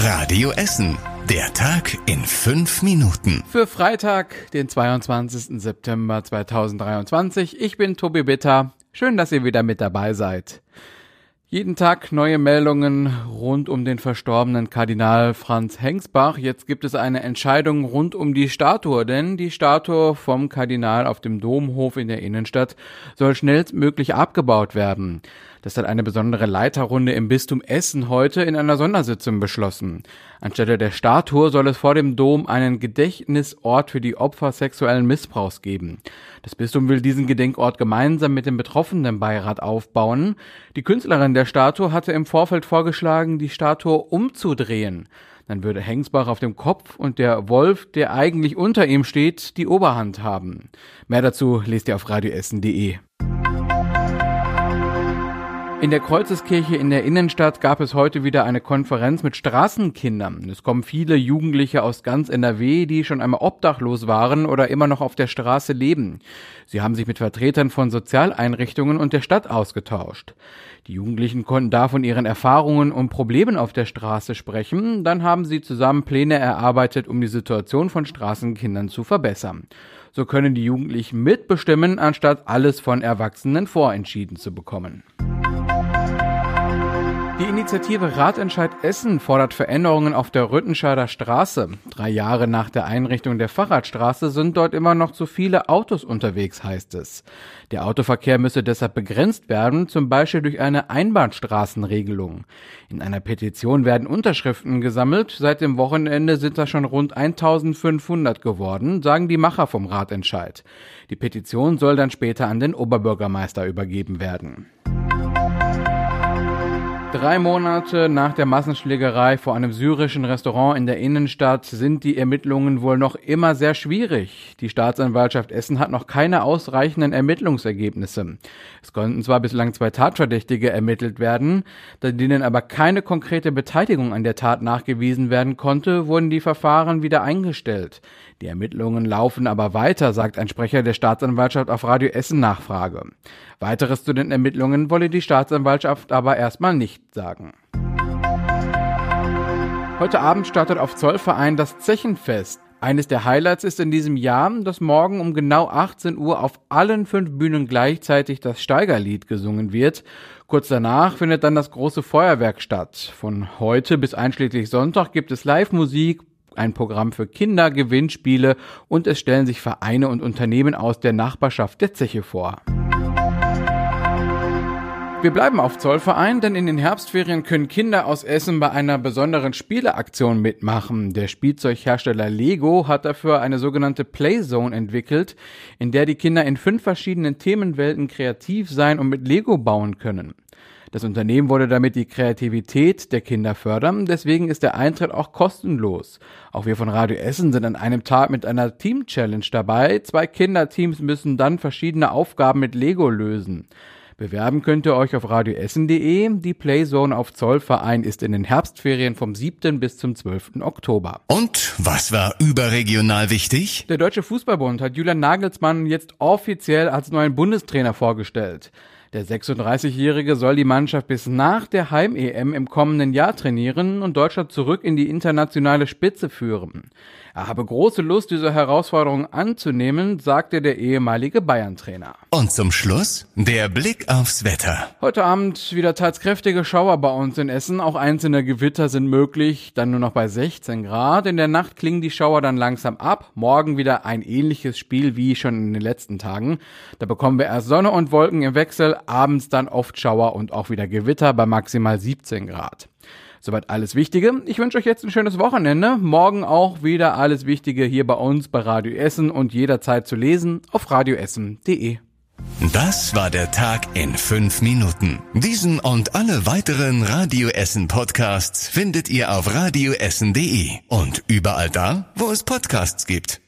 Radio Essen. Der Tag in fünf Minuten. Für Freitag, den 22. September 2023. Ich bin Tobi Bitter. Schön, dass ihr wieder mit dabei seid. Jeden Tag neue Meldungen rund um den verstorbenen Kardinal Franz Hengsbach. Jetzt gibt es eine Entscheidung rund um die Statue, denn die Statue vom Kardinal auf dem Domhof in der Innenstadt soll schnellstmöglich abgebaut werden. Das hat eine besondere Leiterrunde im Bistum Essen heute in einer Sondersitzung beschlossen. Anstelle der Statue soll es vor dem Dom einen Gedächtnisort für die Opfer sexuellen Missbrauchs geben. Das Bistum will diesen Gedenkort gemeinsam mit dem betroffenen Beirat aufbauen. Die Künstlerin der Statue hatte im Vorfeld vorgeschlagen, die Statue umzudrehen. Dann würde Hengsbach auf dem Kopf und der Wolf, der eigentlich unter ihm steht, die Oberhand haben. Mehr dazu lest ihr auf radioessen.de. In der Kreuzeskirche in der Innenstadt gab es heute wieder eine Konferenz mit Straßenkindern. Es kommen viele Jugendliche aus ganz NRW, die schon einmal obdachlos waren oder immer noch auf der Straße leben. Sie haben sich mit Vertretern von Sozialeinrichtungen und der Stadt ausgetauscht. Die Jugendlichen konnten da von ihren Erfahrungen und Problemen auf der Straße sprechen. Dann haben sie zusammen Pläne erarbeitet, um die Situation von Straßenkindern zu verbessern. So können die Jugendlichen mitbestimmen, anstatt alles von Erwachsenen vorentschieden zu bekommen. Die Initiative Ratentscheid Essen fordert Veränderungen auf der Rüttenscheider Straße. Drei Jahre nach der Einrichtung der Fahrradstraße sind dort immer noch zu viele Autos unterwegs, heißt es. Der Autoverkehr müsse deshalb begrenzt werden, zum Beispiel durch eine Einbahnstraßenregelung. In einer Petition werden Unterschriften gesammelt. Seit dem Wochenende sind das schon rund 1500 geworden, sagen die Macher vom Ratentscheid. Die Petition soll dann später an den Oberbürgermeister übergeben werden. Drei Monate nach der Massenschlägerei vor einem syrischen Restaurant in der Innenstadt sind die Ermittlungen wohl noch immer sehr schwierig. Die Staatsanwaltschaft Essen hat noch keine ausreichenden Ermittlungsergebnisse. Es konnten zwar bislang zwei Tatverdächtige ermittelt werden, denen aber keine konkrete Beteiligung an der Tat nachgewiesen werden konnte, wurden die Verfahren wieder eingestellt. Die Ermittlungen laufen aber weiter, sagt ein Sprecher der Staatsanwaltschaft auf Radio Essen Nachfrage. Weiteres zu den Ermittlungen wolle die Staatsanwaltschaft aber erstmal nicht sagen. Heute Abend startet auf Zollverein das Zechenfest. Eines der Highlights ist in diesem Jahr, dass morgen um genau 18 Uhr auf allen fünf Bühnen gleichzeitig das Steigerlied gesungen wird. Kurz danach findet dann das große Feuerwerk statt. Von heute bis einschließlich Sonntag gibt es Live-Musik, ein Programm für Kinder, Gewinnspiele und es stellen sich Vereine und Unternehmen aus der Nachbarschaft der Zeche vor. Wir bleiben auf Zollverein, denn in den Herbstferien können Kinder aus Essen bei einer besonderen Spieleaktion mitmachen. Der Spielzeughersteller Lego hat dafür eine sogenannte Playzone entwickelt, in der die Kinder in fünf verschiedenen Themenwelten kreativ sein und mit Lego bauen können. Das Unternehmen wollte damit die Kreativität der Kinder fördern, deswegen ist der Eintritt auch kostenlos. Auch wir von Radio Essen sind an einem Tag mit einer Team-Challenge dabei. Zwei Kinderteams müssen dann verschiedene Aufgaben mit Lego lösen. Bewerben könnt ihr euch auf radioessen.de. Die Playzone auf Zollverein ist in den Herbstferien vom 7. bis zum 12. Oktober. Und was war überregional wichtig? Der Deutsche Fußballbund hat Julian Nagelsmann jetzt offiziell als neuen Bundestrainer vorgestellt. Der 36-Jährige soll die Mannschaft bis nach der Heim-EM im kommenden Jahr trainieren und Deutschland zurück in die internationale Spitze führen. Er habe große Lust, diese Herausforderung anzunehmen, sagte der ehemalige Bayern-Trainer. Und zum Schluss der Blick aufs Wetter. Heute Abend wieder teils kräftige Schauer bei uns in Essen. Auch einzelne Gewitter sind möglich, dann nur noch bei 16 Grad. In der Nacht klingen die Schauer dann langsam ab. Morgen wieder ein ähnliches Spiel wie schon in den letzten Tagen. Da bekommen wir erst Sonne und Wolken im Wechsel, abends dann oft Schauer und auch wieder Gewitter bei maximal 17 Grad. Soweit alles Wichtige. Ich wünsche euch jetzt ein schönes Wochenende. Morgen auch wieder alles Wichtige hier bei uns bei Radio Essen und jederzeit zu lesen auf radioessen.de. Das war der Tag in fünf Minuten. Diesen und alle weiteren Radio Essen Podcasts findet ihr auf radioessen.de und überall da, wo es Podcasts gibt.